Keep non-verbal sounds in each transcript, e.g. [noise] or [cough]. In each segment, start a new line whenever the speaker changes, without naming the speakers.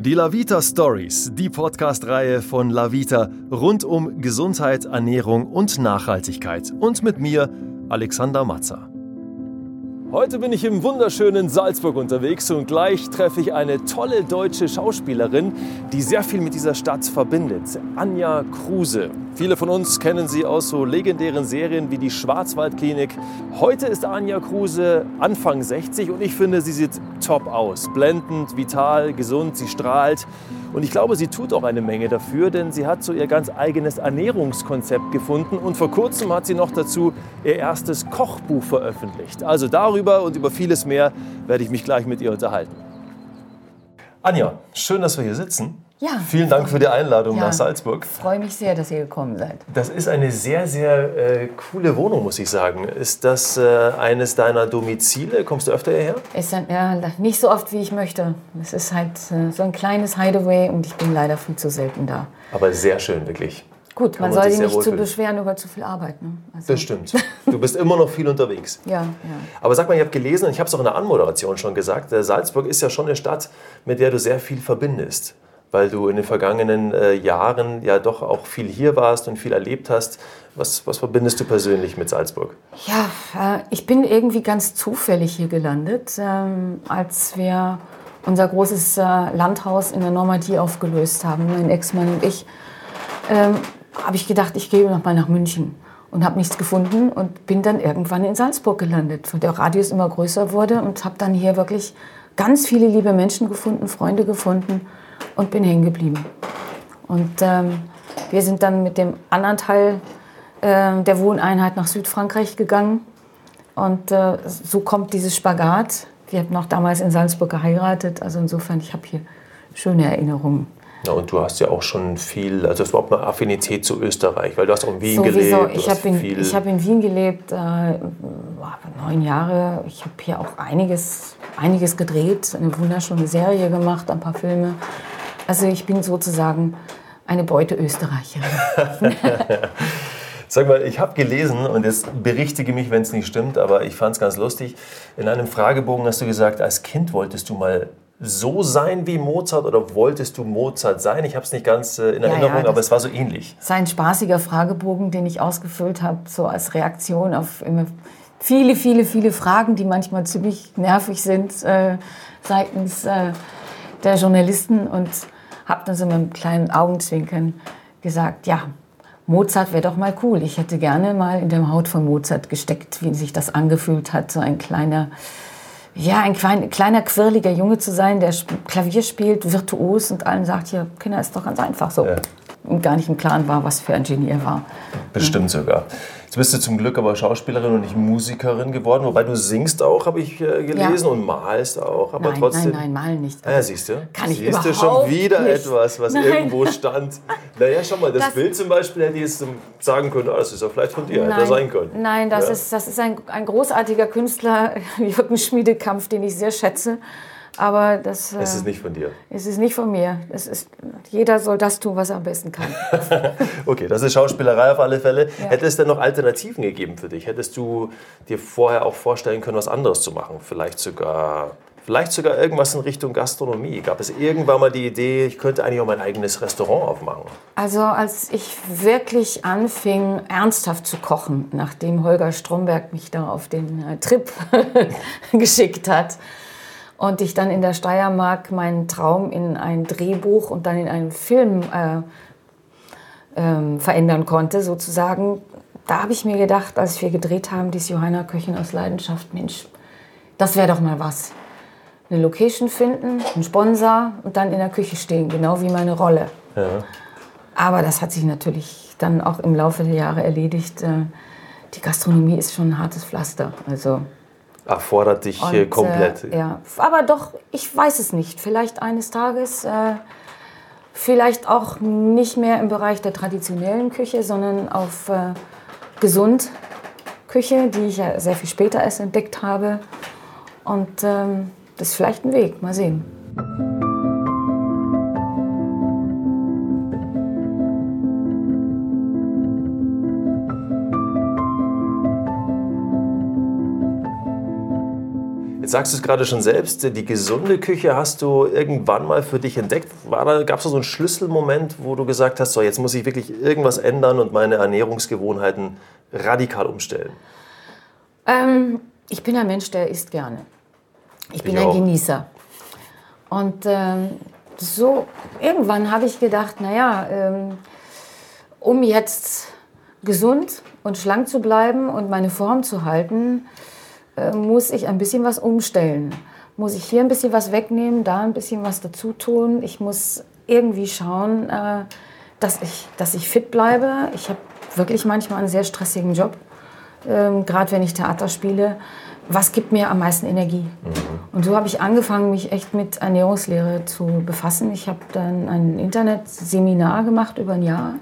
Die Lavita Stories, die Podcast-Reihe von Lavita rund um Gesundheit, Ernährung und Nachhaltigkeit. Und mit mir, Alexander Matzer. Heute bin ich im wunderschönen Salzburg unterwegs und gleich treffe ich eine tolle deutsche Schauspielerin, die sehr viel mit dieser Stadt verbindet. Anja Kruse. Viele von uns kennen sie aus so legendären Serien wie die Schwarzwaldklinik. Heute ist Anja Kruse Anfang 60 und ich finde, sie sieht top aus. Blendend, vital, gesund, sie strahlt. Und ich glaube, sie tut auch eine Menge dafür, denn sie hat so ihr ganz eigenes Ernährungskonzept gefunden und vor kurzem hat sie noch dazu ihr erstes Kochbuch veröffentlicht. Also darüber und über vieles mehr werde ich mich gleich mit ihr unterhalten. Anja, schön, dass wir hier sitzen.
Ja.
Vielen Dank für die Einladung
Ja.
nach Salzburg.
Ich freue mich sehr, dass ihr gekommen seid.
Das ist eine sehr, sehr äh, coole Wohnung, muss ich sagen. Ist das äh, eines deiner Domizile? Kommst du öfter hierher?
Ist dann, ja, nicht so oft, wie ich möchte. Es ist halt äh, so ein kleines Hideaway und ich bin leider viel zu selten da.
Aber sehr schön, wirklich.
Gut, man
man
soll
sich
nicht zu beschweren über zu viel Arbeit. Ne? Also,
Das stimmt. [laughs] Du bist immer noch viel unterwegs.
Ja, ja.
Aber sag mal, ich habe gelesen und ich habe es auch in der Anmoderation schon gesagt, äh, Salzburg ist ja schon eine Stadt, mit der du sehr viel verbindest. Weil du in den vergangenen äh, Jahren ja doch auch viel hier warst und viel erlebt hast. Was, was verbindest du persönlich mit Salzburg?
Ja, äh, ich bin irgendwie ganz zufällig hier gelandet, ähm, als wir unser großes äh, Landhaus in der Normandie aufgelöst haben, mein Ex-Mann und ich. Ähm, habe ich gedacht, ich gehe noch mal nach München und habe nichts gefunden und bin dann irgendwann in Salzburg gelandet, wo der Radius immer größer wurde und habe dann hier wirklich ganz viele liebe Menschen gefunden, Freunde gefunden und bin hängen geblieben. Und ähm, wir sind dann mit dem anderen Teil äh, der Wohneinheit nach Südfrankreich gegangen. Und äh, so kommt dieses Spagat. Wir haben noch damals in Salzburg geheiratet. Also insofern, ich habe hier schöne Erinnerungen.
Ja, und du hast ja auch schon viel, also es war auch eine Affinität zu Österreich, weil du hast auch in Wien
Sowieso,
gelebt.
ich habe in, ich hab in Wien gelebt, äh, neun Jahre. Ich habe hier auch einiges, einiges gedreht, eine wunderschöne Serie gemacht, ein paar Filme. Also ich bin sozusagen eine Beute Österreicherin. [laughs]
Sag mal, ich habe gelesen, und jetzt berichtige mich, wenn es nicht stimmt, aber ich fand es ganz lustig. In einem Fragebogen hast du gesagt, als Kind wolltest du mal so sein wie Mozart oder wolltest du Mozart sein? Ich habe es nicht ganz äh, in
Ja,
Erinnerung,
ja,
aber
das-
es war so ähnlich.
Es ist ein spaßiger Fragebogen, den ich ausgefüllt habe, so als Reaktion auf immer viele, viele, viele Fragen, die manchmal ziemlich nervig sind äh, seitens äh, der Journalisten und habe dann so mit einem kleinen Augenzwinkern gesagt, ja, Mozart wäre doch mal cool. Ich hätte gerne mal in der Haut von Mozart gesteckt, wie sich das angefühlt hat, so ein kleiner, ja, ein klein, kleiner, quirliger Junge zu sein, der Klavier spielt, virtuos und allen sagt, ja, Kinder, ist doch ganz einfach so.
Ja.
Und gar nicht im Klaren war, was für ein Genie er war.
Bestimmt sogar. Jetzt bist du zum Glück aber Schauspielerin und nicht Musikerin geworden, wobei du singst auch, habe ich äh, gelesen,
Ja.
und malst auch, aber
nein,
trotzdem.
nein, nein, malen nicht.
Ah, ja, siehst du?
Kann ich
siehst du schon wieder
nicht.
etwas, was
Nein.
irgendwo stand. Naja, schau mal, das,
Das-
Bild zum Beispiel hätte ich jetzt sagen können, ah, das ist ja vielleicht von dir, hätte sein können.
Nein, das
Ja.
ist, das ist ein, ein großartiger Künstler, [laughs] Jürgen Schmiedekampf, den ich sehr schätze. Aber das,
Es
äh,
ist nicht von dir.
es ist nicht von mir. Es ist, jeder soll das tun, was er am besten kann. [laughs]
Okay, das ist Schauspielerei auf alle Fälle. Hätte es denn noch Alternativen gegeben für dich? Hättest du dir vorher auch vorstellen können, was anderes zu machen? Vielleicht sogar, vielleicht sogar irgendwas in Richtung Gastronomie? Gab es irgendwann mal die Idee, ich könnte eigentlich auch mein eigenes Restaurant aufmachen?
Also als ich wirklich anfing, ernsthaft zu kochen, nachdem Holger Stromberg mich da auf den äh, Trip [laughs] geschickt hat und ich dann in der Steiermark meinen Traum in ein Drehbuch und dann in einen Film äh, ähm, verändern konnte, sozusagen, da habe ich mir gedacht, als wir gedreht haben, dies Johanna Köchin aus Leidenschaft, Mensch, das wäre doch mal was. Eine Location finden, einen Sponsor und dann in der Küche stehen, genau wie meine Rolle. Aber das hat sich natürlich dann auch im Laufe der Jahre erledigt. Äh, Die Gastronomie ist schon ein hartes Pflaster. Also,
Erfordert dich äh,
und,
komplett.
Äh, ja. Aber doch, ich weiß es nicht. Vielleicht eines Tages, äh, vielleicht auch nicht mehr im Bereich der traditionellen Küche, sondern auf äh, gesund Küche, die ich ja sehr viel später erst entdeckt habe. Und ähm, das ist vielleicht ein Weg. Mal sehen.
Jetzt sagst du es gerade schon selbst, die gesunde Küche hast du irgendwann mal für dich entdeckt. Gab es da so einen Schlüsselmoment, wo du gesagt hast, so jetzt muss ich wirklich irgendwas ändern und meine Ernährungsgewohnheiten radikal umstellen?
Ähm, ich bin ein Mensch, der isst gerne. Ich bin ich ein Genießer. Und ähm, so irgendwann habe ich gedacht, naja, ähm, um jetzt gesund und schlank zu bleiben und meine Form zu halten, äh, muss ich ein bisschen was umstellen. Muss ich hier ein bisschen was wegnehmen, da ein bisschen was dazu tun. Ich muss irgendwie schauen, äh, dass, ich, dass ich fit bleibe. Ich habe wirklich manchmal einen sehr stressigen Job, ähm, gerade wenn ich Theater spiele. Was gibt mir am meisten Energie? Mhm. Und so habe ich angefangen, mich echt mit Ernährungslehre zu befassen. Ich habe dann ein Internetseminar gemacht über ein Jahr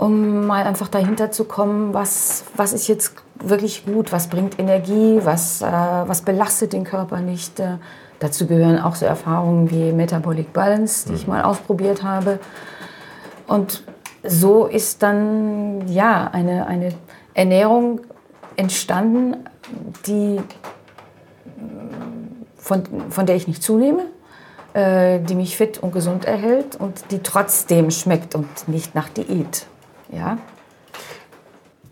um mal einfach dahinter zu kommen, was, was ist jetzt wirklich gut, was bringt Energie, was, äh, was belastet den Körper nicht. Äh, dazu gehören auch so Erfahrungen wie Metabolic Balance, die ich mhm. mal ausprobiert habe. Und so ist dann ja eine, eine Ernährung entstanden, die, von, von der ich nicht zunehme, äh, die mich fit und gesund erhält und die trotzdem schmeckt und nicht nach Diät. Ja.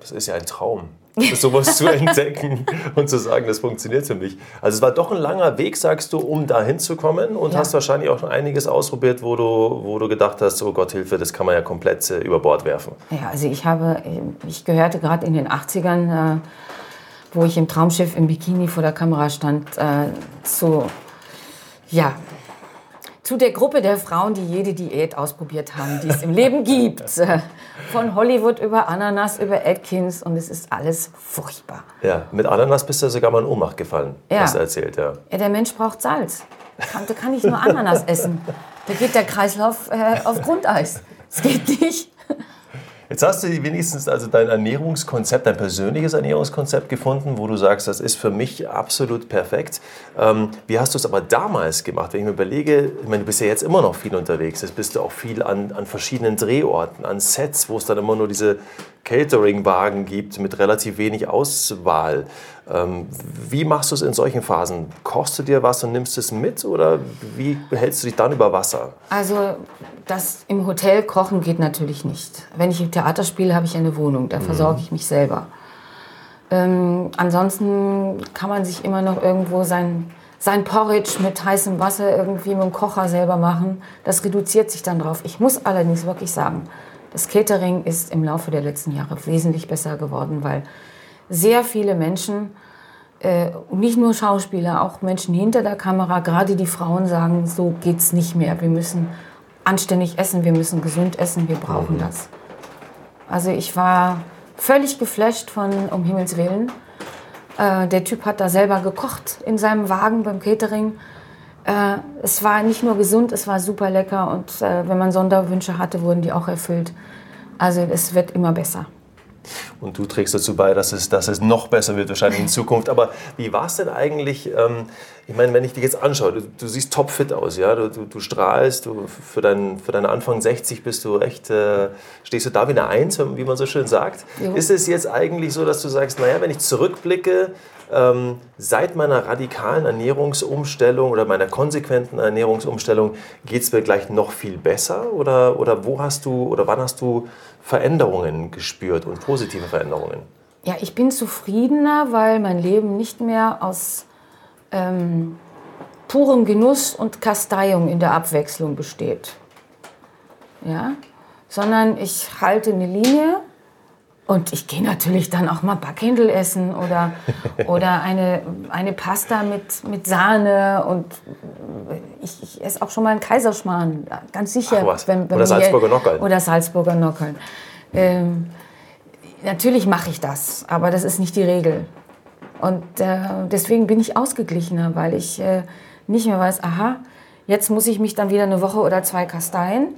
Das ist ja ein Traum, sowas zu [laughs] entdecken und zu sagen, das funktioniert für mich. Also es war doch ein langer Weg, sagst du, um da hinzukommen und ja. hast wahrscheinlich auch schon einiges ausprobiert, wo du, wo du gedacht hast, oh Gott, Hilfe, das kann man ja komplett äh, über Bord werfen.
Ja, also ich habe, ich gehörte gerade in den 80ern, äh, wo ich im Traumschiff im Bikini vor der Kamera stand, äh, zu, ja, zu der Gruppe der Frauen, die jede Diät ausprobiert haben, die es im Leben gibt. [laughs] Von Hollywood über Ananas, über Atkins und es ist alles furchtbar.
Ja, mit Ananas bist du sogar mal in Ohnmacht gefallen, ja. hast du erzählt. Ja.
ja, der Mensch braucht Salz. Da kann ich nur Ananas essen. Da geht der Kreislauf äh, auf Grundeis. Es geht nicht.
Jetzt hast du wenigstens also dein Ernährungskonzept, dein persönliches Ernährungskonzept gefunden, wo du sagst, das ist für mich absolut perfekt. Ähm, wie hast du es aber damals gemacht? Wenn ich mir überlege, ich meine, du bist ja jetzt immer noch viel unterwegs, jetzt bist du auch viel an, an verschiedenen Drehorten, an Sets, wo es dann immer nur diese Catering-Wagen gibt mit relativ wenig Auswahl. Ähm, wie machst du es in solchen Phasen? Kochst du dir was und nimmst es mit oder wie behältst du dich dann über Wasser?
Also das im Hotel kochen geht natürlich nicht. Wenn ich im Theater spiele, habe ich eine Wohnung, da mhm. versorge ich mich selber. Ähm, ansonsten kann man sich immer noch irgendwo sein, sein Porridge mit heißem Wasser irgendwie mit dem Kocher selber machen. Das reduziert sich dann drauf. Ich muss allerdings wirklich sagen, das Catering ist im Laufe der letzten Jahre wesentlich besser geworden, weil sehr viele Menschen, äh, nicht nur Schauspieler, auch Menschen hinter der Kamera, gerade die Frauen sagen, so geht's nicht mehr. Wir müssen anständig essen, wir müssen gesund essen, wir brauchen mhm. das. Also ich war völlig geflasht von Um Himmels Willen. Äh, der Typ hat da selber gekocht in seinem Wagen beim Catering. Äh, es war nicht nur gesund, es war super lecker und äh, wenn man Sonderwünsche hatte, wurden die auch erfüllt. Also es wird immer besser.
Und du trägst dazu bei, dass es, dass es noch besser wird wahrscheinlich in Zukunft. Aber wie war es denn eigentlich? Ähm, ich meine, wenn ich dich jetzt anschaue, du, du siehst topfit aus, ja, du, du, du strahlst, du, für, dein, für deine Anfang 60 bist du echt, äh, stehst du da wie eine Eins, wie man so schön sagt. Jo. Ist es jetzt eigentlich so, dass du sagst, naja, wenn ich zurückblicke, ähm, seit meiner radikalen Ernährungsumstellung oder meiner konsequenten Ernährungsumstellung geht es mir gleich noch viel besser? Oder, oder wo hast du oder wann hast du Veränderungen gespürt und positive Veränderungen?
Ja, ich bin zufriedener, weil mein Leben nicht mehr aus ähm, purem Genuss und Kasteiung in der Abwechslung besteht. Ja? Sondern ich halte eine Linie und ich gehe natürlich dann auch mal Backhändel essen oder, [laughs] oder eine, eine Pasta mit, mit Sahne und ich, ich esse auch schon mal einen Kaiserschmarrn, ganz sicher.
Wenn, wenn oder Salzburger Nockeln.
Oder Salzburger Nockeln. Ähm, natürlich mache ich das, aber das ist nicht die Regel. Und äh, deswegen bin ich ausgeglichener, weil ich äh, nicht mehr weiß, aha, jetzt muss ich mich dann wieder eine Woche oder zwei kasteien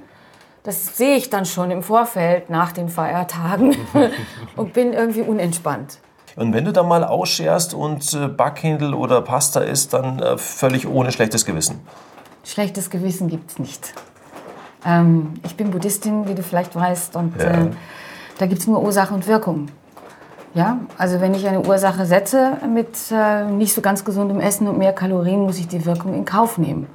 das sehe ich dann schon im Vorfeld nach den Feiertagen [laughs] und bin irgendwie unentspannt.
Und wenn du dann mal ausscherst und äh, Backhändel oder Pasta isst, dann äh, völlig ohne schlechtes Gewissen?
Schlechtes Gewissen gibt es nicht. Ähm, ich bin Buddhistin, wie du vielleicht weißt, und ja. äh, da gibt es nur Ursache und Wirkung. Ja, also wenn ich eine Ursache setze mit äh, nicht so ganz gesundem Essen und mehr Kalorien, muss ich die Wirkung in Kauf nehmen.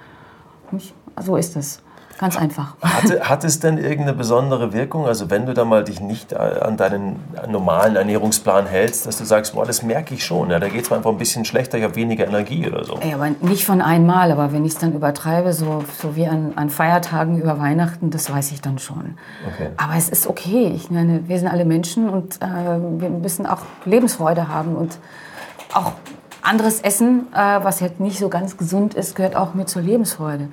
Nicht? So ist es. Ganz einfach.
Hat, hat es denn irgendeine besondere Wirkung? Also wenn du da mal dich nicht äh, an deinen normalen Ernährungsplan hältst, dass du sagst, boah, das merke ich schon, ja, da geht es mir einfach ein bisschen schlechter, ich habe weniger Energie oder so.
Ja, aber nicht von einmal, aber wenn ich es dann übertreibe, so, so wie an, an Feiertagen über Weihnachten, das weiß ich dann schon. Okay. Aber es ist okay. Ich meine, wir sind alle Menschen und äh, wir müssen auch Lebensfreude haben und auch anderes Essen, äh, was jetzt nicht so ganz gesund ist, gehört auch mit zur Lebensfreude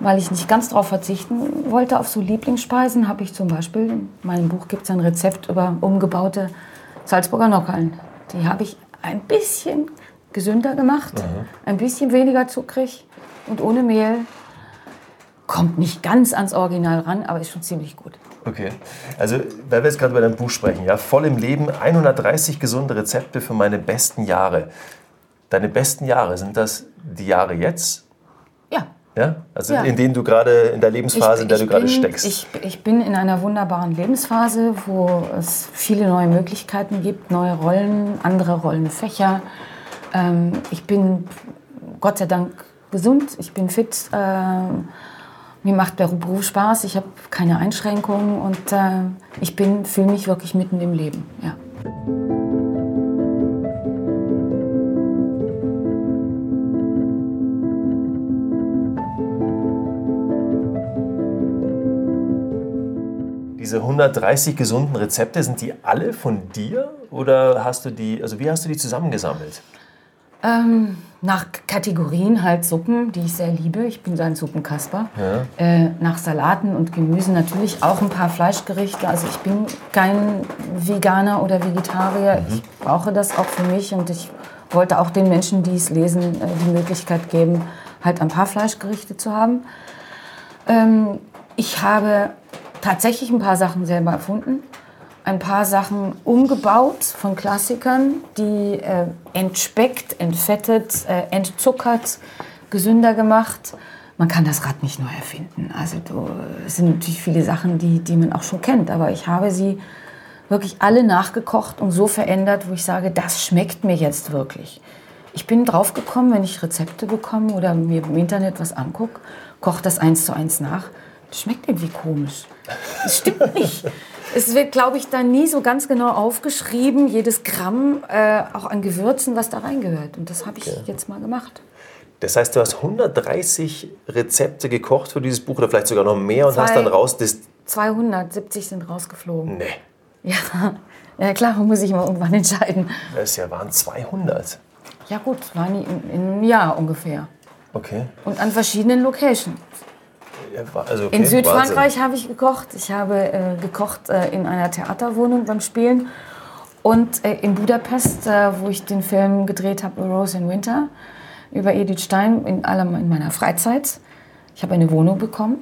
weil ich nicht ganz darauf verzichten wollte, auf so Lieblingsspeisen, habe ich zum Beispiel, in meinem Buch gibt es ein Rezept über umgebaute Salzburger Nockerln. Die habe ich ein bisschen gesünder gemacht, mhm. ein bisschen weniger zuckrig und ohne Mehl. Kommt nicht ganz ans Original ran, aber ist schon ziemlich gut.
Okay, also weil wir jetzt gerade über dein Buch sprechen, ja, voll im Leben, 130 gesunde Rezepte für meine besten Jahre. Deine besten Jahre, sind das die Jahre jetzt ja? Also ja. in denen du gerade in der Lebensphase, ich, in der du bin, gerade steckst.
Ich, ich bin in einer wunderbaren Lebensphase, wo es viele neue Möglichkeiten gibt, neue Rollen, andere Rollenfächer. Ähm, ich bin Gott sei Dank gesund, ich bin fit. Äh, mir macht der Beruf Spaß, ich habe keine Einschränkungen und äh, ich fühle mich wirklich mitten im Leben. Ja.
Diese 130 gesunden Rezepte, sind die alle von dir oder hast du die, also wie hast du die zusammengesammelt?
Ähm, nach Kategorien halt Suppen, die ich sehr liebe. Ich bin so ein Suppenkasper. Ja. Äh, nach Salaten und Gemüse natürlich auch ein paar Fleischgerichte. Also ich bin kein Veganer oder Vegetarier. Mhm. Ich brauche das auch für mich und ich wollte auch den Menschen, die es lesen, äh, die Möglichkeit geben, halt ein paar Fleischgerichte zu haben. Ähm, ich habe tatsächlich ein paar Sachen selber erfunden, ein paar Sachen umgebaut von Klassikern, die äh, entspeckt, entfettet, äh, entzuckert, gesünder gemacht. Man kann das Rad nicht neu erfinden. Also du, es sind natürlich viele Sachen, die, die man auch schon kennt, aber ich habe sie wirklich alle nachgekocht und so verändert, wo ich sage, das schmeckt mir jetzt wirklich. Ich bin drauf gekommen, wenn ich Rezepte bekomme oder mir im Internet was angucke, koche das eins zu eins nach. Das schmeckt irgendwie komisch. Das stimmt nicht. Es wird, glaube ich, da nie so ganz genau aufgeschrieben, jedes Gramm äh, auch an Gewürzen, was da reingehört. Und das habe ich okay. jetzt mal gemacht.
Das heißt, du hast 130 Rezepte gekocht für dieses Buch oder vielleicht sogar noch mehr und Zwei, hast dann raus...
270 sind rausgeflogen. Nee. Ja, [laughs] ja klar, muss ich mal irgendwann entscheiden.
Das ja, waren 200.
Ja gut, waren in, in einem Jahr ungefähr.
Okay.
Und an verschiedenen Locations. Also okay, in Südfrankreich habe ich gekocht. Ich habe äh, gekocht äh, in einer Theaterwohnung beim Spielen. Und äh, in Budapest, äh, wo ich den Film gedreht habe, Rose in Winter, über Edith Stein, in, allem in meiner Freizeit. Ich habe eine Wohnung bekommen,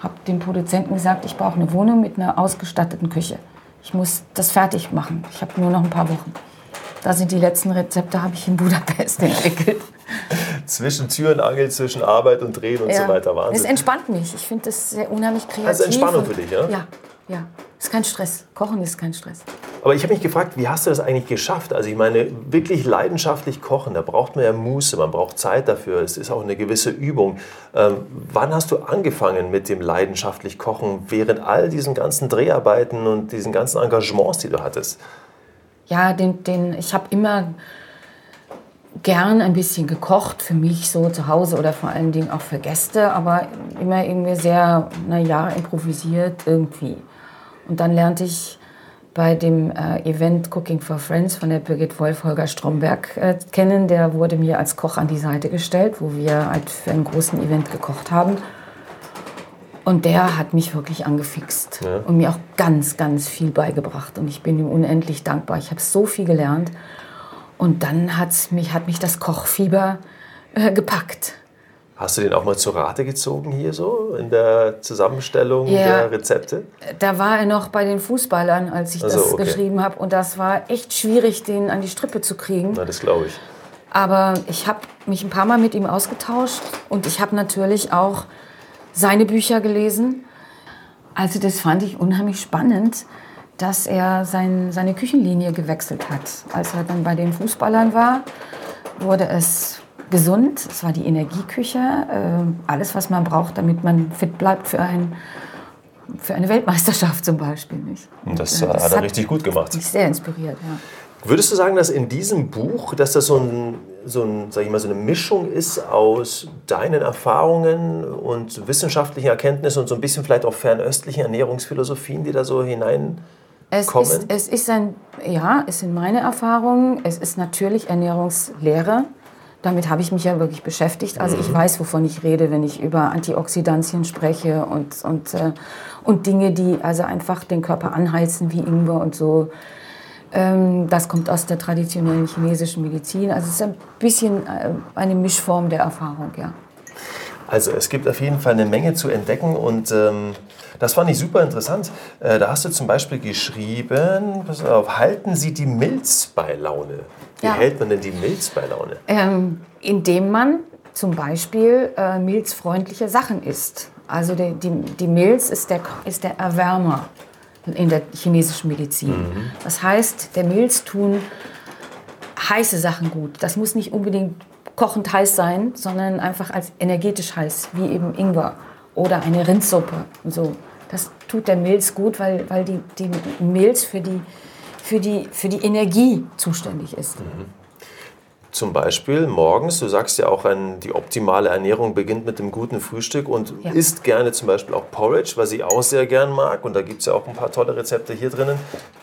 habe dem Produzenten gesagt, ich brauche eine Wohnung mit einer ausgestatteten Küche. Ich muss das fertig machen. Ich habe nur noch ein paar Wochen. Da sind die letzten Rezepte, habe ich in Budapest [laughs] entwickelt
zwischen Tür und Angel, zwischen Arbeit und Drehen und ja. so weiter. Wahnsinn.
Es entspannt mich. Ich finde das sehr unheimlich kreativ.
Also Entspannung für dich, ja?
Ja, ja. Ist kein Stress. Kochen ist kein Stress.
Aber ich habe mich gefragt, wie hast du das eigentlich geschafft? Also ich meine, wirklich leidenschaftlich kochen, da braucht man ja Muße, man braucht Zeit dafür, es ist auch eine gewisse Übung. Ähm, wann hast du angefangen mit dem leidenschaftlich Kochen, während all diesen ganzen Dreharbeiten und diesen ganzen Engagements, die du hattest?
Ja, den, den, ich habe immer gern ein bisschen gekocht, für mich so zu Hause oder vor allen Dingen auch für Gäste, aber immer irgendwie sehr, naja, improvisiert irgendwie. Und dann lernte ich bei dem äh, Event Cooking for Friends von der Birgit Wolf Holger Stromberg äh, kennen. Der wurde mir als Koch an die Seite gestellt, wo wir halt für einen großen Event gekocht haben. Und der hat mich wirklich angefixt ja. und mir auch ganz, ganz viel beigebracht. Und ich bin ihm unendlich dankbar. Ich habe so viel gelernt. Und dann hat's mich, hat mich das Kochfieber äh, gepackt.
Hast du den auch mal zur Rate gezogen hier so in der Zusammenstellung ja, der Rezepte?
Da war er noch bei den Fußballern, als ich also, das okay. geschrieben habe. Und das war echt schwierig, den an die Strippe zu kriegen.
Na, das glaube ich.
Aber ich habe mich ein paar Mal mit ihm ausgetauscht und ich habe natürlich auch seine Bücher gelesen. Also das fand ich unheimlich spannend dass er sein, seine Küchenlinie gewechselt hat. Als er dann bei den Fußballern war, wurde es gesund. Es war die Energieküche, äh, alles, was man braucht, damit man fit bleibt für, ein, für eine Weltmeisterschaft zum Beispiel. Nicht?
Und das, Und, äh, das hat er richtig gut gemacht.
Mich sehr inspiriert, ja.
Würdest du sagen, dass in diesem Buch, dass das so, ein, so, ein, sag ich mal, so eine Mischung ist aus deinen Erfahrungen und wissenschaftlichen Erkenntnissen und so ein bisschen vielleicht auch fernöstlichen Ernährungsphilosophien, die da so hinein
es ist, es ist ein, ja, es sind meine Erfahrungen. Es ist natürlich Ernährungslehre. Damit habe ich mich ja wirklich beschäftigt. Also ich mhm. weiß, wovon ich rede, wenn ich über Antioxidantien spreche und, und, äh, und Dinge, die also einfach den Körper anheizen, wie Ingwer und so. Ähm, das kommt aus der traditionellen chinesischen Medizin. Also es ist ein bisschen äh, eine Mischform der Erfahrung, ja.
Also es gibt auf jeden Fall eine Menge zu entdecken und ähm, das fand ich super interessant. Äh, da hast du zum Beispiel geschrieben, pass auf, halten Sie die Milz bei Laune. Wie ja. hält man denn die Milz bei Laune?
Ähm, indem man zum Beispiel äh, milzfreundliche Sachen isst. Also die, die, die Milz ist der, ist der Erwärmer in der chinesischen Medizin. Mhm. Das heißt, der Milz tun heiße Sachen gut. Das muss nicht unbedingt kochend heiß sein, sondern einfach als energetisch heiß, wie eben Ingwer oder eine Rindsuppe. So. Das tut der Milz gut, weil, weil die, die Milz für die, für, die, für die Energie zuständig ist. Mhm.
Zum Beispiel morgens, du sagst ja auch, ein, die optimale Ernährung beginnt mit dem guten Frühstück und ja. isst gerne zum Beispiel auch Porridge, was ich auch sehr gern mag. Und da gibt es ja auch ein paar tolle Rezepte hier drinnen.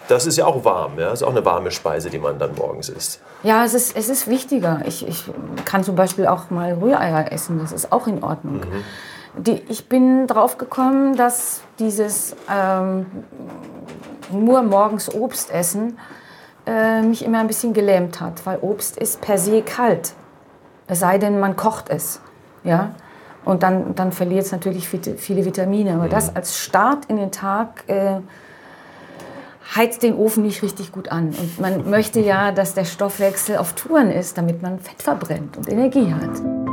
Das ist ja auch warm, ja? Das ist auch eine warme Speise, die man dann morgens isst.
Ja, es ist, es ist wichtiger. Ich, ich kann zum Beispiel auch mal Rühreier essen, das ist auch in Ordnung. Mhm. Die, ich bin drauf gekommen, dass dieses ähm, nur morgens Obst essen äh, mich immer ein bisschen gelähmt hat, weil Obst ist per se kalt. Es sei denn, man kocht es. Ja? Und dann, dann verliert es natürlich viele Vitamine. Aber das mhm. als Start in den Tag äh, heizt den Ofen nicht richtig gut an. Und man möchte ja, dass der Stoffwechsel auf Touren ist, damit man Fett verbrennt und Energie hat.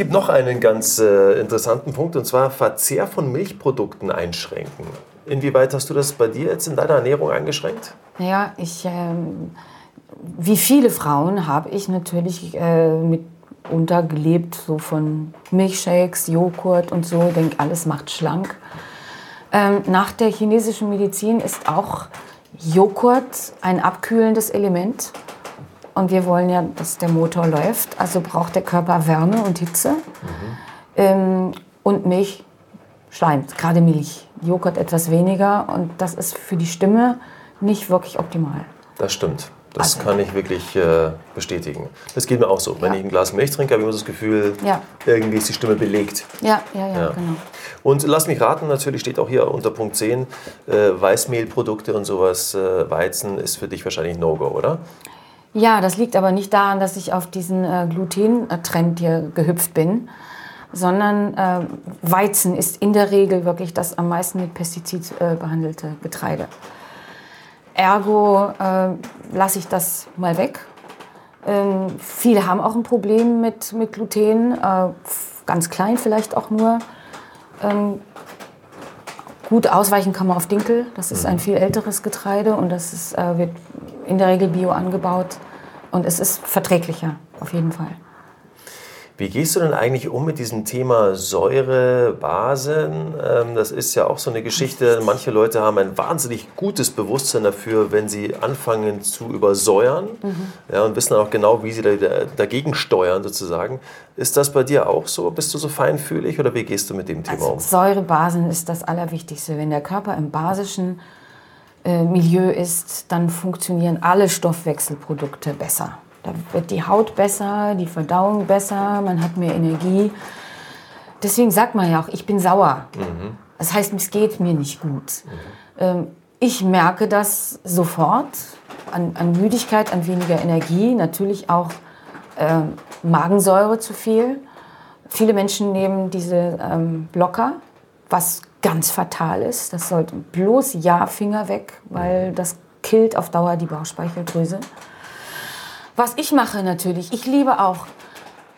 Gibt noch einen ganz äh, interessanten Punkt und zwar Verzehr von Milchprodukten einschränken. Inwieweit hast du das bei dir jetzt in deiner Ernährung eingeschränkt?
Ja, ich, ähm, wie viele Frauen habe ich natürlich äh, mit untergelebt, so von Milchshakes, Joghurt und so. Denke, alles macht schlank. Ähm, nach der chinesischen Medizin ist auch Joghurt ein abkühlendes Element. Und wir wollen ja, dass der Motor läuft. Also braucht der Körper Wärme und Hitze. Mhm. Ähm, und Milch schleimt, gerade Milch. Joghurt etwas weniger. Und das ist für die Stimme nicht wirklich optimal.
Das stimmt. Das also. kann ich wirklich äh, bestätigen. Das geht mir auch so. Ja. Wenn ich ein Glas Milch trinke, habe ich immer das Gefühl, ja. irgendwie ist die Stimme belegt.
Ja, ja, ja, ja, genau.
Und lass mich raten, natürlich steht auch hier unter Punkt 10, äh, Weißmehlprodukte und sowas, äh, Weizen ist für dich wahrscheinlich No-Go, oder?
Ja, das liegt aber nicht daran, dass ich auf diesen äh, Gluten-Trend hier gehüpft bin, sondern äh, Weizen ist in der Regel wirklich das am meisten mit Pestizid äh, behandelte Getreide. Ergo äh, lasse ich das mal weg. Ähm, viele haben auch ein Problem mit, mit Gluten, äh, ganz klein vielleicht auch nur. Ähm, gut ausweichen kann man auf Dinkel. Das ist ein viel älteres Getreide und das ist, äh, wird in der Regel bio angebaut und es ist verträglicher, auf jeden Fall.
Wie gehst du denn eigentlich um mit diesem Thema Säure, Basen? Ähm, das ist ja auch so eine Geschichte. Manche Leute haben ein wahnsinnig gutes Bewusstsein dafür, wenn sie anfangen zu übersäuern mhm. ja, und wissen auch genau, wie sie dagegen steuern sozusagen. Ist das bei dir auch so? Bist du so feinfühlig oder wie gehst du mit dem Thema also, um?
Säure, Basen ist das Allerwichtigste. Wenn der Körper im basischen äh, Milieu ist, dann funktionieren alle Stoffwechselprodukte besser. Da wird die Haut besser, die Verdauung besser, man hat mehr Energie. Deswegen sagt man ja auch, ich bin sauer. Mhm. Das heißt, es geht mir nicht gut. Mhm. Ich merke das sofort an, an, Müdigkeit, an weniger Energie, natürlich auch äh, Magensäure zu viel. Viele Menschen nehmen diese ähm, Blocker, was ganz fatal ist. Das sollte bloß ja Finger weg, weil das killt auf Dauer die Bauchspeicheldrüse. Was ich mache natürlich, ich liebe auch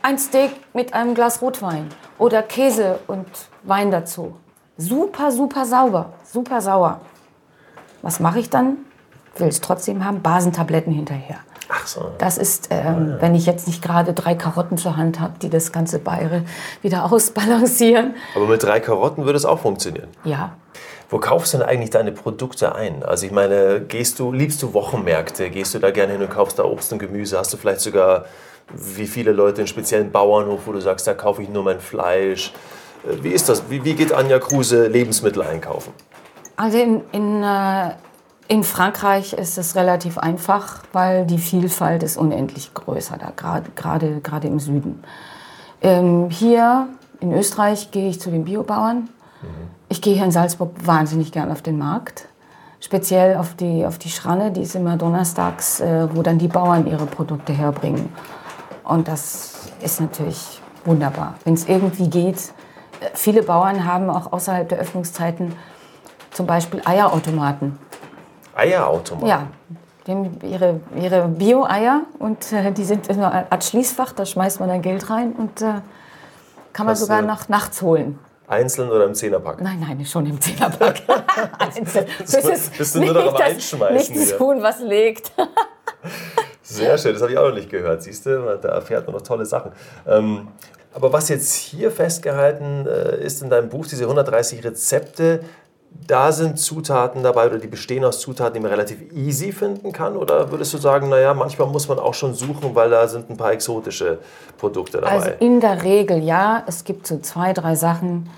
ein Steak mit einem Glas Rotwein oder Käse und Wein dazu. Super, super sauber, super sauer. Was mache ich dann? Will es trotzdem haben? Basentabletten hinterher.
Ach so.
Das ist, ähm, wenn ich jetzt nicht gerade drei Karotten zur Hand habe, die das ganze Beire wieder [laughs] ausbalancieren.
Aber mit drei Karotten würde es auch funktionieren.
Ja,
Wo kaufst du denn eigentlich deine Produkte ein? Also ich meine, gehst du, liebst du Wochenmärkte? Gehst du da gerne hin und kaufst da Obst und Gemüse? Hast du vielleicht sogar, wie viele Leute, einen speziellen Bauernhof, wo du sagst, da kaufe ich nur mein Fleisch? Äh, Wie ist das? Wie, wie geht Anja Kruse Lebensmittel einkaufen?
Also in, in, äh, in Frankreich ist es relativ einfach, weil die Vielfalt ist unendlich größer, da gerade gerade im Süden. Ähm, hier in Österreich gehe ich zu den Biobauern. Ich gehe hier in Salzburg wahnsinnig gern auf den Markt. Speziell auf die, auf die Schranne, die ist immer donnerstags, äh, wo dann die Bauern ihre Produkte herbringen. Und das ist natürlich wunderbar, wenn es irgendwie geht. Äh, Viele Bauern haben auch außerhalb der Öffnungszeiten zum Beispiel Eierautomaten.
Eierautomat.
Ja, die haben ihre, ihre Bio-Eier und äh, die sind in einer Art Schließfach, da schmeißt man dann Geld rein und äh, kann man
Was,
sogar
äh,
noch nachts holen.
Einzeln oder im Zehnerpack?
Nein, nein, schon im Zehnerpack. [laughs] [laughs] Einzeln. Das ist
Bist du nur
das
Einschmeißen
Nichts tun, was legt. [laughs]
Sehr schön, das habe ich auch noch nicht gehört, siehst du? Da erfährt man noch tolle Sachen. Ähm, aber was jetzt hier festgehalten äh, ist in deinem Buch, diese 130 Rezepte, da sind Zutaten dabei oder die bestehen aus Zutaten, die man relativ easy finden kann? Oder würdest du sagen, naja, manchmal muss man auch schon suchen, weil da sind ein paar exotische Produkte dabei?
Also in der Regel ja. Es gibt so zwei, drei Sachen,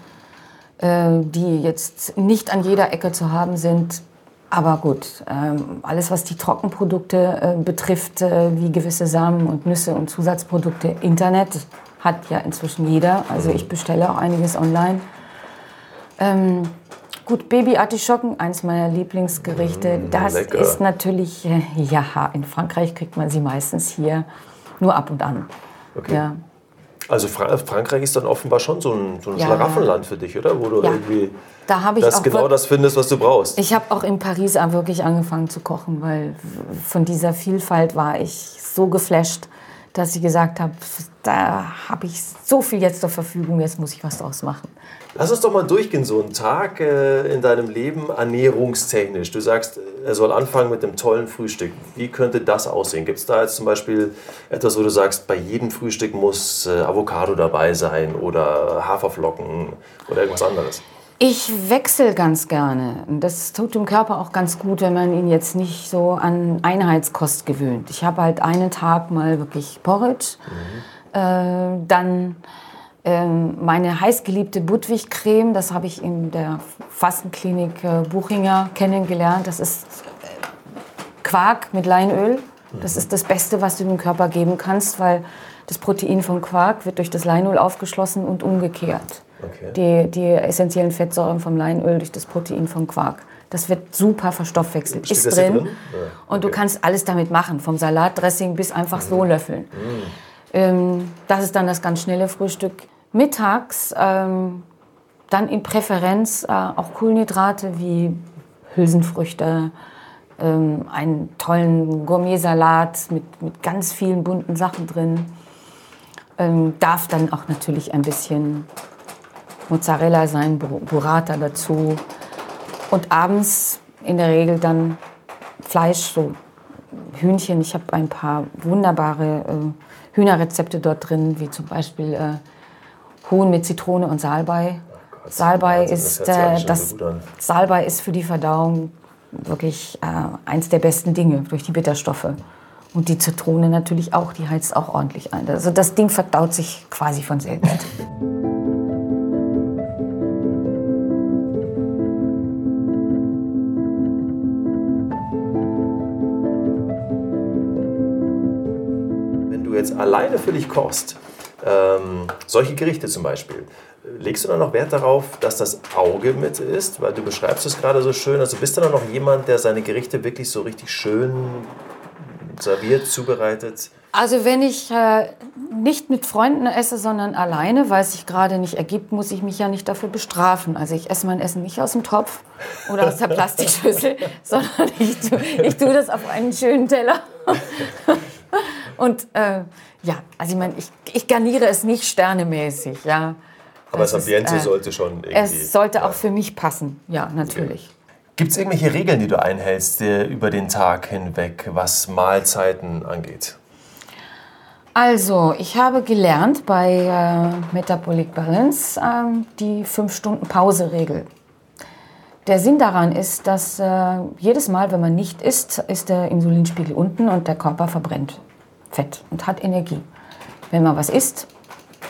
die jetzt nicht an jeder Ecke zu haben sind. Aber gut, ähm, alles was die Trockenprodukte äh, betrifft, äh, wie gewisse Samen und Nüsse und Zusatzprodukte, Internet hat ja inzwischen jeder. Also ich bestelle auch einiges online. Ähm, gut, Baby-Artischocken, eins meiner Lieblingsgerichte. das
lecker.
ist natürlich, äh, ja, in Frankreich kriegt man sie meistens hier nur ab und an.
Okay.
Ja.
Also Fra Frankreich ist dann offenbar schon so ein, so ein
Ja.
Schlaraffenland für dich, oder? Wo du
Ja.
irgendwie
Da habe ich
das
auch
genau das findest, was du brauchst.
Ich habe auch in Paris wirklich angefangen zu kochen, weil von dieser Vielfalt war ich so geflasht, dass ich gesagt habe, da habe ich so viel jetzt zur Verfügung, jetzt muss ich was draus machen.
Lass uns doch mal durchgehen, so einen Tag äh, in deinem Leben ernährungstechnisch. Du sagst, er soll anfangen mit einem tollen Frühstück. Wie könnte das aussehen? Gibt es da jetzt zum Beispiel etwas, wo du sagst, bei jedem Frühstück muss äh, Avocado dabei sein oder Haferflocken oder irgendwas anderes?
Ich wechsle ganz gerne. Das tut dem Körper auch ganz gut, wenn man ihn jetzt nicht so an Einheitskost gewöhnt. Ich habe halt einen Tag mal wirklich Porridge, äh, dann ähm, meine heißgeliebte Budwig-Creme, das habe ich in der Fastenklinik äh, Buchinger kennengelernt. Das ist äh, Quark mit Leinöl. Das ist das Beste, was du dem Körper geben kannst, weil das Protein vom Quark wird durch das Leinöl aufgeschlossen und umgekehrt.
Okay.
Die, die essentiellen Fettsäuren vom Leinöl durch das Protein vom Quark. Das wird super verstoffwechselt.
Steht
ist drin.
drin? Ja,
Und du
okay.
kannst alles damit machen, vom Salatdressing bis einfach so löffeln. Ähm, das ist dann das ganz schnelle Frühstück. Mittags ähm, dann in Präferenz äh, auch Kohlenhydrate wie Hülsenfrüchte, ähm, einen tollen Gourmetsalat mit, mit ganz vielen bunten Sachen drin. Ähm, darf dann auch natürlich ein bisschen Mozzarella sein, Bu- Burrata dazu. Und abends in der Regel dann Fleisch, so Hühnchen. Ich habe ein paar wunderbare äh, Hühnerrezepte dort drin, wie zum Beispiel äh, Huhn mit Zitrone und Salbei. Salbei
Wahnsinn, das
ist äh, das
an.
Salbei ist für die Verdauung wirklich äh, eins der besten Dinge durch die Bitterstoffe. Und die Zitrone natürlich auch, die heizt auch ordentlich ein. Also das Ding verdaut sich quasi von selbst. [laughs]
jetzt alleine für dich kochst, ähm, solche Gerichte zum Beispiel, legst du dann noch Wert darauf, dass das Auge mit ist? Weil du beschreibst es gerade so schön. Also bist du dann noch jemand, der seine Gerichte wirklich so richtig schön serviert, zubereitet?
Also wenn ich äh, nicht mit Freunden esse, sondern alleine, weil es sich gerade nicht ergibt, muss ich mich ja nicht dafür bestrafen. Also ich esse mein Essen nicht aus dem Topf oder aus der Plastikschüssel, [laughs] sondern ich tue, ich tue das auf einen schönen Teller. [laughs] Und äh, ja, also ich meine, ich, ich garniere es nicht sternemäßig, ja.
Aber das, das Ambiente ist, äh, sollte schon irgendwie...
Es sollte ja. auch für mich passen, ja, natürlich. Okay.
Gibt es irgendwelche Regeln, die du einhältst äh, über den Tag hinweg, was Mahlzeiten angeht?
Also, ich habe gelernt bei äh, Metabolic Balance äh, die 5-Stunden-Pause-Regel. Der Sinn daran ist, dass äh, jedes Mal, wenn man nicht isst, ist der Insulinspiegel unten und der Körper verbrennt Fett und hat Energie. Wenn man was isst,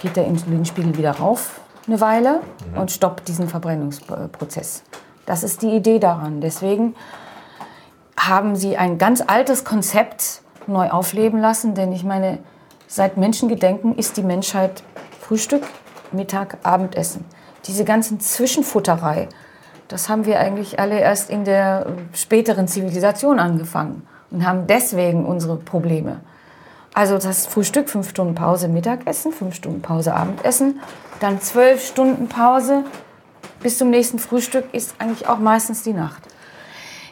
geht der Insulinspiegel wieder rauf eine Weile mhm. und stoppt diesen Verbrennungsprozess. Das ist die Idee daran. Deswegen haben sie ein ganz altes Konzept neu aufleben lassen, denn ich meine, seit Menschengedenken ist die Menschheit Frühstück, Mittag, Abendessen. Diese ganzen Zwischenfutterei, das haben wir eigentlich alle erst in der späteren Zivilisation angefangen und haben deswegen unsere Probleme. Also das Frühstück, fünf Stunden Pause Mittagessen, fünf Stunden Pause Abendessen, dann zwölf Stunden Pause bis zum nächsten Frühstück ist eigentlich auch meistens die Nacht.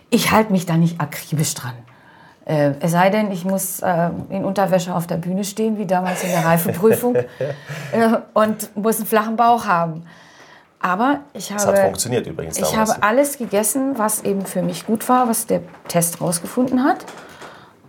Ich halte mich da nicht akribisch dran. Äh, es sei denn, ich muss äh, in Unterwäsche auf der Bühne stehen, wie damals in der Reifeprüfung, [laughs] äh, und muss einen flachen Bauch haben. Aber ich habe,
das hat funktioniert übrigens
ich habe alles gegessen, was eben für mich gut war, was der Test rausgefunden hat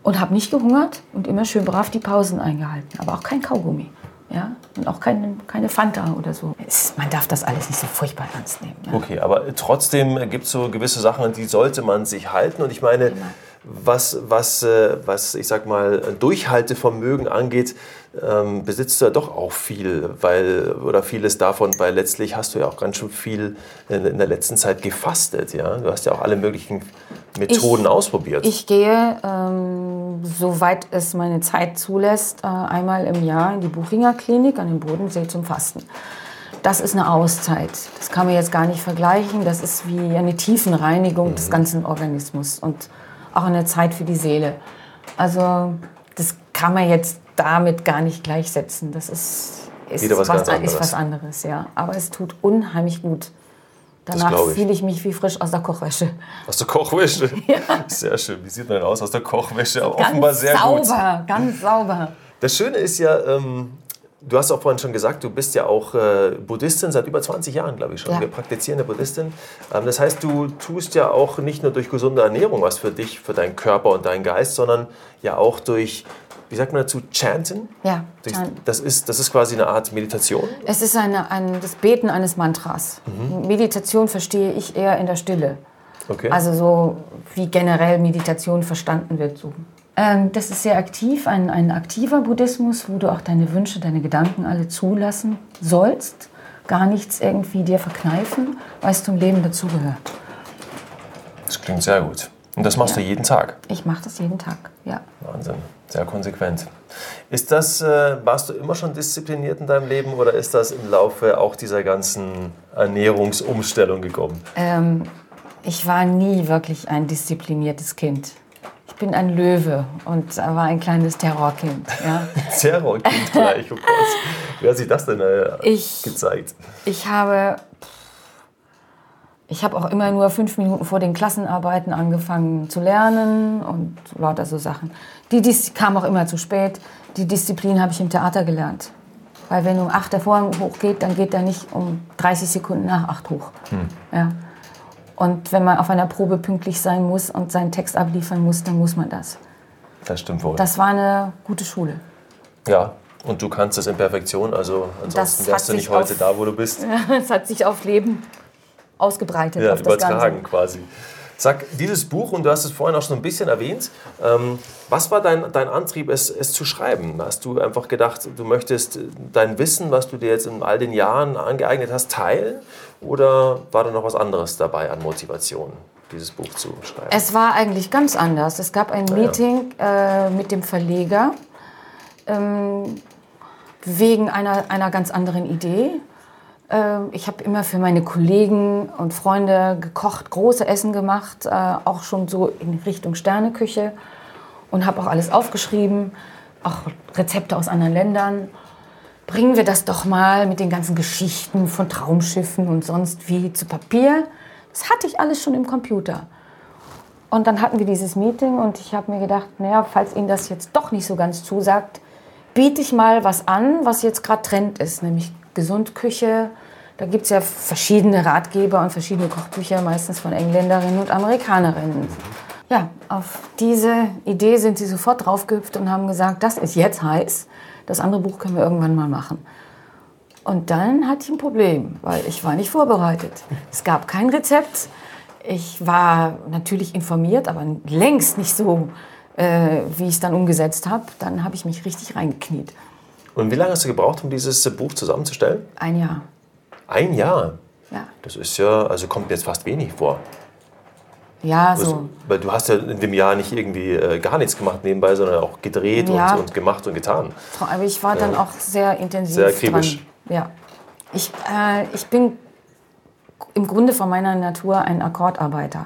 und habe nicht gehungert und immer schön brav die Pausen eingehalten. Aber auch kein Kaugummi. Ja? Und auch keine, keine Fanta oder so. Es, man darf das alles nicht so furchtbar ernst nehmen.
Ja? Okay, aber trotzdem gibt es so gewisse Sachen, an die sollte man sich halten. Und ich meine, Immer was, was, äh, was ich sag mal, Durchhaltevermögen angeht, ähm, besitzt du ja doch auch viel, weil, oder vieles davon, weil letztlich hast du ja auch ganz schön viel in, in der letzten Zeit gefastet. Ja? Du hast ja auch alle möglichen Methoden
ich,
ausprobiert.
Ich gehe, ähm, soweit es meine Zeit zulässt, äh, einmal im Jahr in die Buchinger Klinik an den Bodensee zum Fasten. Das ist eine Auszeit. Das kann man jetzt gar nicht vergleichen. Das ist wie eine Tiefenreinigung mhm. des ganzen Organismus. Und auch eine Zeit für die Seele. Also das kann man jetzt damit gar nicht gleichsetzen. Das ist, ist,
was, was,
ist was anderes, ja. Aber es tut unheimlich gut. Danach fühle ich mich wie frisch aus der Kochwäsche.
Aus der Kochwäsche? [laughs] ja. Sehr schön. Wie sieht man denn aus aus der Kochwäsche?
Ganz Offenbar sehr sauber, gut. Sauber, ganz sauber.
Das Schöne ist ja, ähm, Du hast auch vorhin schon gesagt, du bist ja auch äh, Buddhistin seit über 20 Jahren, glaube ich schon. Ja. praktizierende Buddhistin. Ähm, das heißt, du tust ja auch nicht nur durch gesunde Ernährung was für dich, für deinen Körper und deinen Geist, sondern ja auch durch, wie sagt man dazu, Chanten?
Ja.
Durch, das, ist, das ist quasi eine Art Meditation?
Es ist eine, ein, das Beten eines Mantras. Mhm. Meditation verstehe ich eher in der Stille. Okay. Also so wie generell Meditation verstanden wird. So ähm, das ist sehr aktiv, ein, ein aktiver Buddhismus, wo du auch deine Wünsche, deine Gedanken alle zulassen sollst. Gar nichts irgendwie dir verkneifen, weil es zum Leben dazugehört.
Das klingt sehr gut. Und das machst ja. du jeden Tag?
Ich mache das jeden Tag, ja.
Wahnsinn, sehr konsequent. Ist das, äh, warst du immer schon diszipliniert in deinem Leben oder ist das im Laufe auch dieser ganzen Ernährungsumstellung gekommen?
Ähm, ich war nie wirklich ein diszipliniertes Kind. Ich bin ein Löwe und war ein kleines Terrorkind. Ja. [laughs]
Terrorkind gleich, oh Gott. Wie hat sich das denn äh, ich, gezeigt?
Ich habe, ich habe auch immer nur fünf Minuten vor den Klassenarbeiten angefangen zu lernen und lauter so Sachen. Die, die kam auch immer zu spät. Die Disziplin habe ich im Theater gelernt. Weil wenn um acht der Vorhang hochgeht, dann geht er nicht um 30 Sekunden nach acht hoch. Hm. Ja. Und wenn man auf einer Probe pünktlich sein muss und seinen Text abliefern muss, dann muss man das.
Das stimmt wohl.
Das war eine gute Schule.
Ja, und du kannst es in Perfektion, also ansonsten wärst du nicht heute da, wo du bist. [laughs]
Es hat sich auf Leben ausgebreitet.
Ja, übertragen quasi. Sag, dieses Buch, und du hast es vorhin auch schon ein bisschen erwähnt, ähm, was war dein, dein Antrieb, es, es zu schreiben? Hast du einfach gedacht, du möchtest dein Wissen, was du dir jetzt in all den Jahren angeeignet hast, teilen? Oder war da noch was anderes dabei an Motivation? dieses Buch zu schreiben?
Es war eigentlich ganz anders. Es gab ein Meeting äh, mit dem Verleger ähm, wegen einer, einer ganz anderen Idee. Ähm, ich habe immer für meine Kollegen und Freunde gekocht, große Essen gemacht, äh, auch schon so in Richtung Sterneküche und habe auch alles aufgeschrieben, auch Rezepte aus anderen Ländern. Bringen wir das doch mal mit den ganzen Geschichten von Traumschiffen und sonst wie zu Papier. Das hatte ich alles schon im Computer. Und dann hatten wir dieses Meeting und ich habe mir gedacht, naja, falls Ihnen das jetzt doch nicht so ganz zusagt, biete ich mal was an, was jetzt gerade Trend ist, nämlich Gesundküche. Da gibt es ja verschiedene Ratgeber und verschiedene Kochbücher, meistens von Engländerinnen und Amerikanerinnen. Ja, auf diese Idee sind sie sofort draufgehüpft und haben gesagt, das ist jetzt heiß. Das andere Buch können wir irgendwann mal machen. Und dann hatte ich ein Problem, weil ich war nicht vorbereitet. Es gab kein Rezept. Ich war natürlich informiert, aber längst nicht so, äh, wie ich es dann umgesetzt habe. Dann habe ich mich richtig reingekniet.
Und wie lange hast du gebraucht, um dieses Buch zusammenzustellen?
Ein Jahr.
Ein Jahr?
Ja.
Das ist ja, also kommt mir jetzt fast wenig vor.
Ja, so.
Also, weil du hast ja in dem Jahr nicht irgendwie äh, gar nichts gemacht nebenbei, sondern auch gedreht
Ja.
und, und gemacht und getan.
Aber ich war dann auch sehr intensiv
Sehr akribisch.
dran. Ja. Ich, äh, ich bin im Grunde von meiner Natur ein Akkordarbeiter.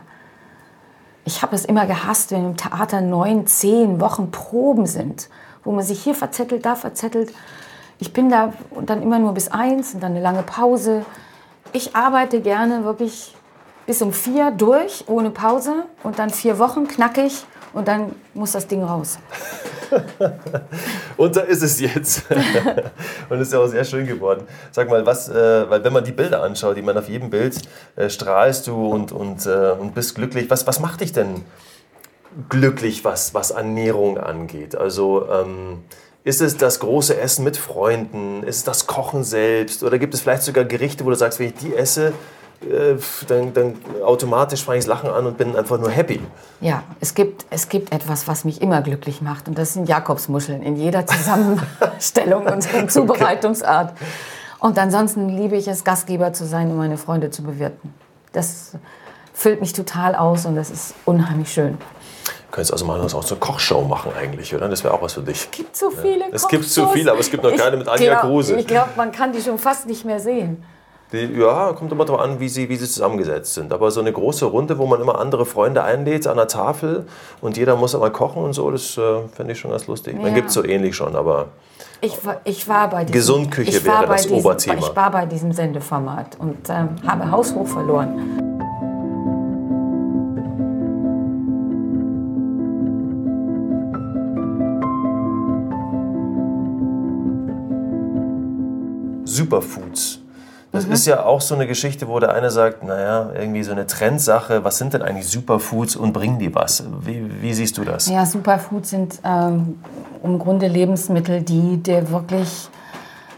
Ich habe es immer gehasst, wenn im Theater neun, zehn Wochen Proben sind, wo man sich hier verzettelt, da verzettelt. Ich bin da und dann immer nur bis eins und dann eine lange Pause. Ich arbeite gerne wirklich bis um vier durch, ohne Pause und dann vier Wochen knackig und dann muss das Ding raus. [laughs]
Und da ist es jetzt. [laughs] und ist ja auch sehr schön geworden. Sag mal, was, äh, weil wenn man die Bilder anschaut, die man auf jedem Bild äh, strahlst du und, und, äh, und bist glücklich. Was, was macht dich denn glücklich, was, was Ernährung angeht? Also ähm, ist es das große Essen mit Freunden? Ist es das Kochen selbst? Oder gibt es vielleicht sogar Gerichte, wo du sagst, wenn ich die esse, äh, dann, dann automatisch fange ich das Lachen an und bin einfach nur happy?
Ja, es gibt, es gibt etwas, was mich immer glücklich macht und das sind Jakobsmuscheln in jeder Zusammenstellung und [laughs] Zubereitungsart. Und ansonsten liebe ich es, Gastgeber zu sein und meine Freunde zu bewirten. Das füllt mich total aus und das ist unheimlich schön.
Könntest also mal auch so eine Kochshow machen eigentlich, oder? Das wäre auch was für dich.
Es gibt so viele
Es gibt so
Kochshows.
viele, aber es gibt noch keine mit Anja
glaub-
Kruse.
Ich glaube, man kann die schon fast nicht mehr sehen.
Die, ja, kommt immer darauf an, wie sie, wie sie zusammengesetzt sind. Aber so eine große Runde, wo man immer andere Freunde einlädt an der Tafel und jeder muss immer kochen und so, das äh, finde ich schon ganz lustig. Man
Ja.
gibt es so ähnlich schon, aber
Ich war, ich war bei diesem,
Gesundküche
ich war
wäre
bei
das
diesem,
Oberthema.
Ich war bei diesem Sendeformat und ähm, habe haushoch verloren.
Superfoods. Das
Mhm.
ist ja auch so eine Geschichte, wo der eine sagt, naja, irgendwie so eine Trendsache, was sind denn eigentlich Superfoods und bringen die was? Wie, wie siehst du das?
Ja, Superfoods sind ähm, im Grunde Lebensmittel, die dir wirklich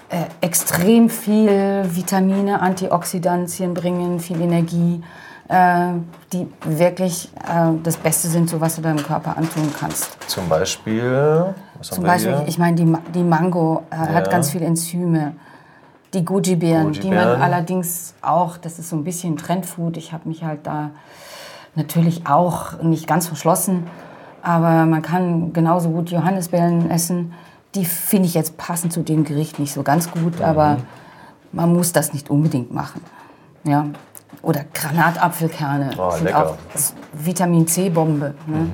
äh, extrem viel Vitamine, Antioxidantien bringen, viel Energie, äh, die wirklich äh, das Beste sind, so was du deinem Körper antun kannst.
Zum Beispiel,
Zum Beispiel,
hier?
ich meine, die, die Mango äh,
Ja.
hat ganz viele Enzyme. Die Goji-Beeren, die man allerdings auch, das ist so ein bisschen Trendfood. Ich habe mich halt da natürlich auch nicht ganz verschlossen. Aber man kann genauso gut Johannisbeeren essen. Die finde ich jetzt passend zu dem Gericht nicht so ganz gut, aber man muss das nicht unbedingt machen. Ja. Oder Granatapfelkerne.
Oh,
sind
lecker.
auch Vitamin C-Bombe. Ne?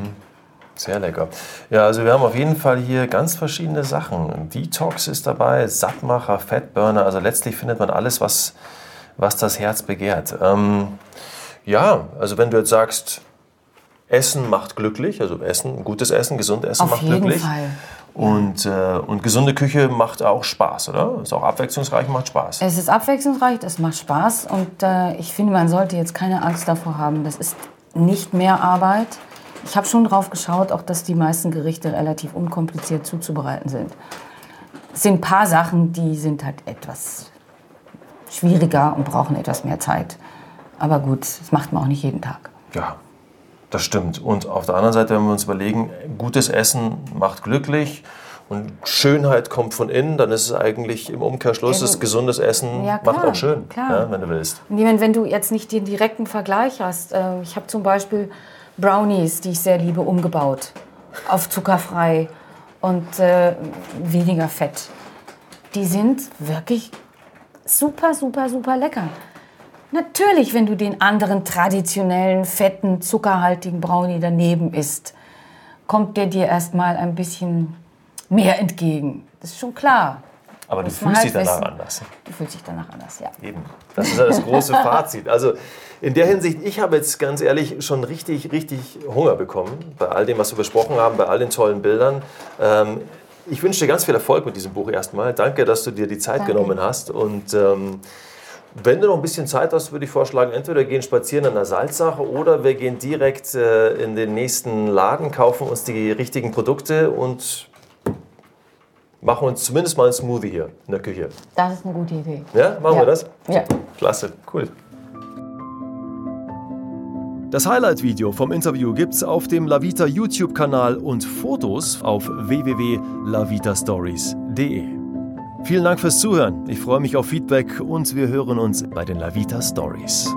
Sehr lecker. Ja, also wir haben auf jeden Fall hier ganz verschiedene Sachen. Detox ist dabei, Sattmacher, Fettburner. Also letztlich findet man alles, was, was das Herz begehrt. Ähm, ja, also wenn du jetzt sagst, Essen macht glücklich, also Essen, gutes Essen, gesund Essen
Auf
macht
jeden
glücklich.
Fall.
Und, äh, und gesunde Küche macht auch Spaß, oder? Ist auch abwechslungsreich, macht Spaß.
Es ist abwechslungsreich, es macht Spaß und äh, ich finde, man sollte jetzt keine Angst davor haben. Das ist nicht mehr Arbeit. Ich habe schon drauf geschaut, auch dass die meisten Gerichte relativ unkompliziert zuzubereiten sind. Es sind ein paar Sachen, die sind halt etwas schwieriger und brauchen etwas mehr Zeit. Aber gut, das macht man auch nicht jeden Tag.
Ja, das stimmt. Und auf der anderen Seite, wenn wir uns überlegen, gutes Essen macht glücklich und Schönheit kommt von innen, dann ist es eigentlich im Umkehrschluss,
Ja,
das gesundes Essen
Ja,
macht
klar,
auch schön. Ja, wenn du willst.
Und wenn du jetzt nicht den direkten Vergleich hast, äh, ich habe zum Beispiel Brownies, die ich sehr liebe, umgebaut auf zuckerfrei und äh, weniger Fett. Die sind wirklich super, super, super lecker. Natürlich, wenn du den anderen traditionellen, fetten, zuckerhaltigen Brownie daneben isst, kommt der dir erstmal ein bisschen mehr entgegen. Das ist schon klar.
Aber du
Muss
fühlst
halt
dich danach
wissen.
anders.
Du fühlst dich danach anders, ja.
Eben. Das ist ja das große [laughs] Fazit. Also in der Hinsicht, ich habe jetzt ganz ehrlich schon richtig, richtig Hunger bekommen bei all dem, was wir besprochen haben, bei all den tollen Bildern. Ähm, ich wünsche dir ganz viel Erfolg mit diesem Buch erstmal. Danke, dass du dir die Zeit
Danke.
genommen hast. Und ähm, wenn du noch ein bisschen Zeit hast, würde ich vorschlagen, entweder wir gehen spazieren an der Salzsache oder wir gehen direkt äh, in den nächsten Laden, kaufen uns die richtigen Produkte und machen uns zumindest mal einen Smoothie hier in der Küche.
Das ist eine gute Idee.
Ja, machen
Ja.
wir das?
Ja.
Klasse, cool. Das Highlight-Video vom Interview gibt's auf dem Lavita YouTube-Kanal und Fotos auf www.lavitastories.de. Vielen Dank fürs Zuhören. Ich freue mich auf Feedback und wir hören uns bei den Lavita Stories.